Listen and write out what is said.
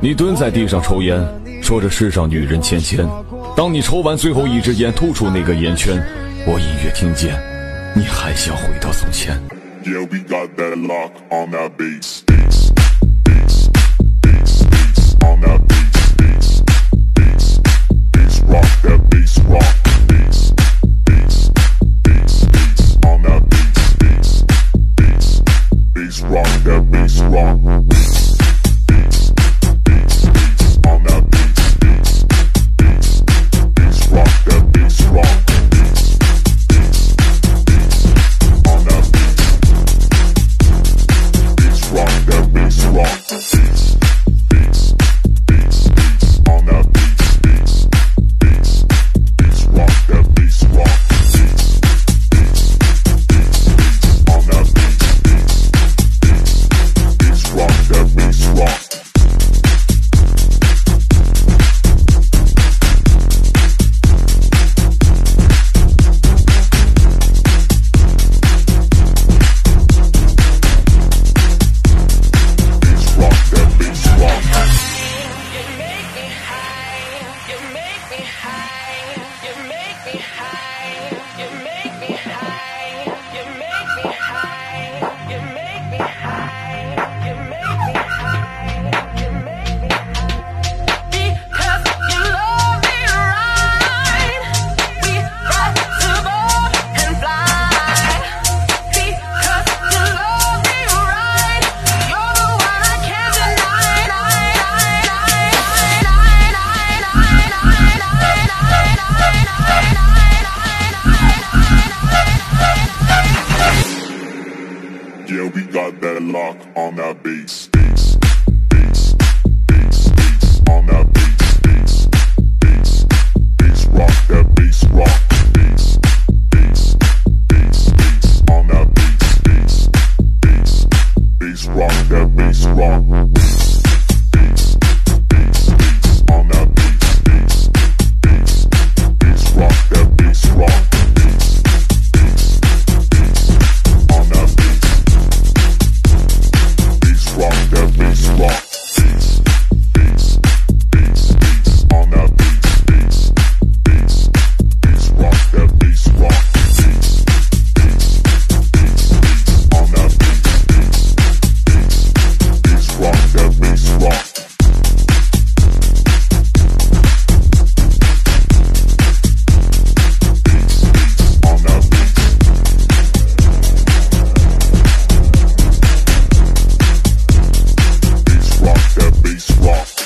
你蹲在地上抽烟，说着世上女人千千。当你抽完最后一支烟，吐出那个烟圈，我隐约听见，你还想回到从前。got that lock on that bass.